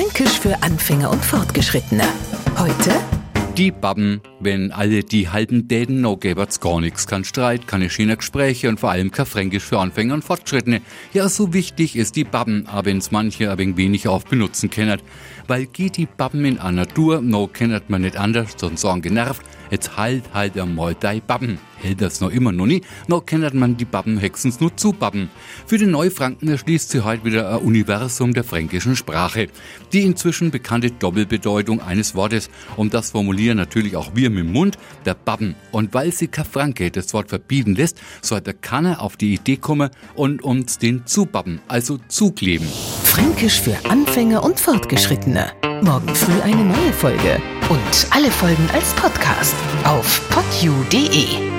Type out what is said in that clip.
Fränkisch für Anfänger und Fortgeschrittene. Heute Die Babben, wenn alle die halben Däden no gäbert's gar nix. Kein Streit, keine schönen Gespräche und vor allem kein Fränkisch für Anfänger und Fortgeschrittene. Ja, so wichtig ist die Babben, aber wenn's manche ein wenig wenig auf benutzen kennt. Weil geht die Babben in einer Natur, no kennt man nicht anders, sonst sagen genervt, jetzt halt halt einmal dei Babben. Hält das noch immer noch nie, noch kennt man die hexens nur zu Babben. Für den Neufranken erschließt sie heute wieder ein Universum der fränkischen Sprache. Die inzwischen bekannte Doppelbedeutung eines Wortes, um das formulieren natürlich auch wir mit dem Mund, der Babben. Und weil kein Franke das Wort verbieten lässt, sollte keiner auf die Idee kommen und uns den zubabben, also zukleben. Fränkisch für Anfänger und Fortgeschrittene. Morgen früh eine neue Folge. Und alle Folgen als Podcast auf podu.de.